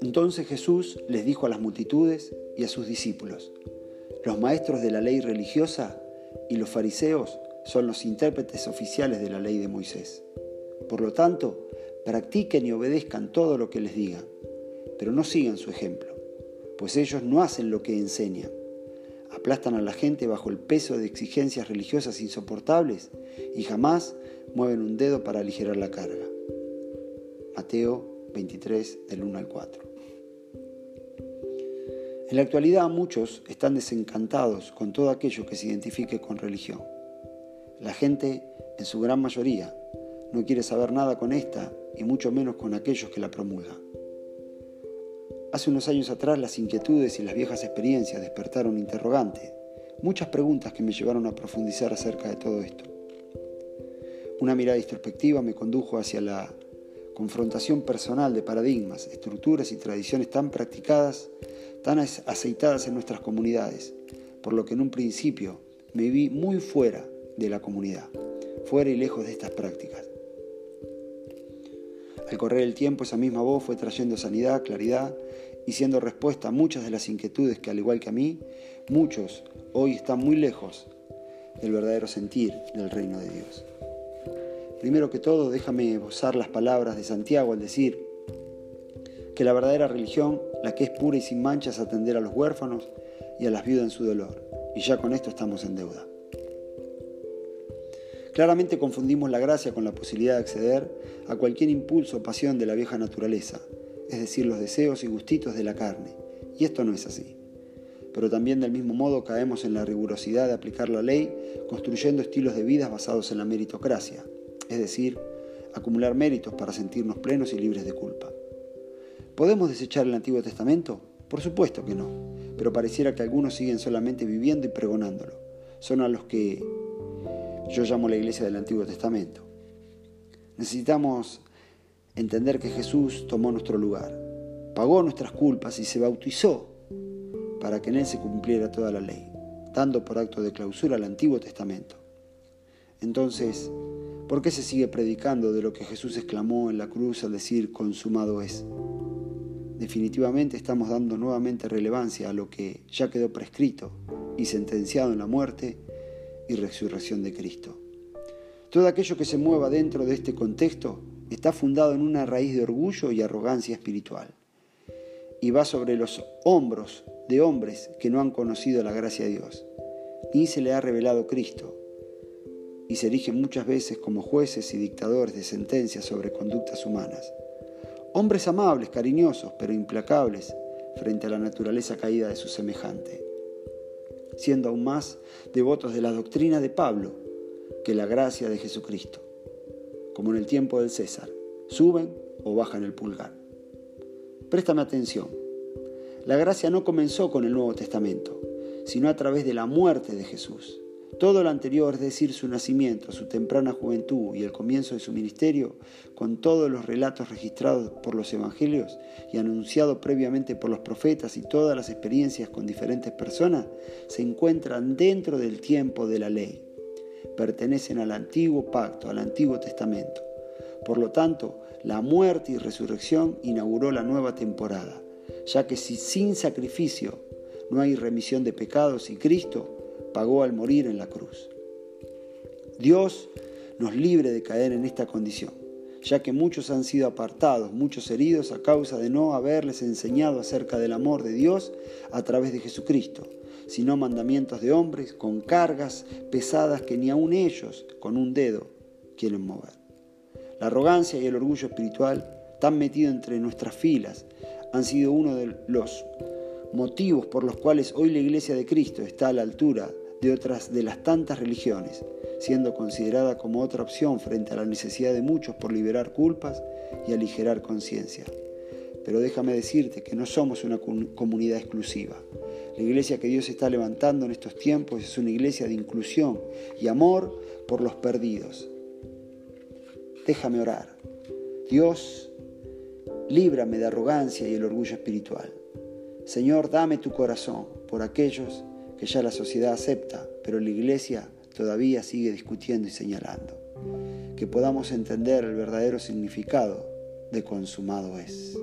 Entonces Jesús les dijo a las multitudes y a sus discípulos, los maestros de la ley religiosa y los fariseos son los intérpretes oficiales de la ley de Moisés. Por lo tanto, practiquen y obedezcan todo lo que les digan, pero no sigan su ejemplo, pues ellos no hacen lo que enseñan. Aplastan a la gente bajo el peso de exigencias religiosas insoportables y jamás mueven un dedo para aligerar la carga. Mateo 23 del 1 al 4. En la actualidad muchos están desencantados con todo aquello que se identifique con religión. La gente, en su gran mayoría, no quiere saber nada con esta y mucho menos con aquellos que la promulgan. Hace unos años atrás las inquietudes y las viejas experiencias despertaron interrogante, muchas preguntas que me llevaron a profundizar acerca de todo esto. Una mirada introspectiva me condujo hacia la confrontación personal de paradigmas, estructuras y tradiciones tan practicadas tan aceitadas en nuestras comunidades, por lo que en un principio me vi muy fuera de la comunidad, fuera y lejos de estas prácticas. Al correr el tiempo esa misma voz fue trayendo sanidad, claridad y siendo respuesta a muchas de las inquietudes que al igual que a mí, muchos hoy están muy lejos del verdadero sentir del reino de Dios. Primero que todo, déjame usar las palabras de Santiago al decir, que la verdadera religión, la que es pura y sin manchas, atender a los huérfanos y a las viudas en su dolor. Y ya con esto estamos en deuda. Claramente confundimos la gracia con la posibilidad de acceder a cualquier impulso o pasión de la vieja naturaleza, es decir, los deseos y gustitos de la carne. Y esto no es así. Pero también del mismo modo caemos en la rigurosidad de aplicar la ley construyendo estilos de vida basados en la meritocracia, es decir, acumular méritos para sentirnos plenos y libres de culpa. ¿Podemos desechar el Antiguo Testamento? Por supuesto que no, pero pareciera que algunos siguen solamente viviendo y pregonándolo. Son a los que yo llamo la iglesia del Antiguo Testamento. Necesitamos entender que Jesús tomó nuestro lugar, pagó nuestras culpas y se bautizó para que en él se cumpliera toda la ley, dando por acto de clausura al Antiguo Testamento. Entonces, ¿por qué se sigue predicando de lo que Jesús exclamó en la cruz al decir consumado es? definitivamente estamos dando nuevamente relevancia a lo que ya quedó prescrito y sentenciado en la muerte y resurrección de Cristo. Todo aquello que se mueva dentro de este contexto está fundado en una raíz de orgullo y arrogancia espiritual. Y va sobre los hombros de hombres que no han conocido la gracia de Dios, ni se le ha revelado Cristo, y se erigen muchas veces como jueces y dictadores de sentencias sobre conductas humanas. Hombres amables, cariñosos, pero implacables frente a la naturaleza caída de su semejante, siendo aún más devotos de la doctrina de Pablo que la gracia de Jesucristo, como en el tiempo del César, suben o bajan el pulgar. Préstame atención, la gracia no comenzó con el Nuevo Testamento, sino a través de la muerte de Jesús. Todo lo anterior, es decir, su nacimiento, su temprana juventud y el comienzo de su ministerio, con todos los relatos registrados por los evangelios y anunciados previamente por los profetas y todas las experiencias con diferentes personas, se encuentran dentro del tiempo de la ley. Pertenecen al antiguo pacto, al antiguo testamento. Por lo tanto, la muerte y resurrección inauguró la nueva temporada, ya que si sin sacrificio no hay remisión de pecados y Cristo pagó al morir en la cruz. Dios nos libre de caer en esta condición, ya que muchos han sido apartados, muchos heridos a causa de no haberles enseñado acerca del amor de Dios a través de Jesucristo, sino mandamientos de hombres con cargas pesadas que ni aun ellos con un dedo quieren mover. La arrogancia y el orgullo espiritual, tan metido entre nuestras filas, han sido uno de los motivos por los cuales hoy la Iglesia de Cristo está a la altura de otras de las tantas religiones, siendo considerada como otra opción frente a la necesidad de muchos por liberar culpas y aligerar conciencia. Pero déjame decirte que no somos una comunidad exclusiva. La iglesia que Dios está levantando en estos tiempos es una iglesia de inclusión y amor por los perdidos. Déjame orar. Dios, líbrame de arrogancia y el orgullo espiritual. Señor, dame tu corazón por aquellos que ya la sociedad acepta, pero la iglesia todavía sigue discutiendo y señalando. Que podamos entender el verdadero significado de consumado es.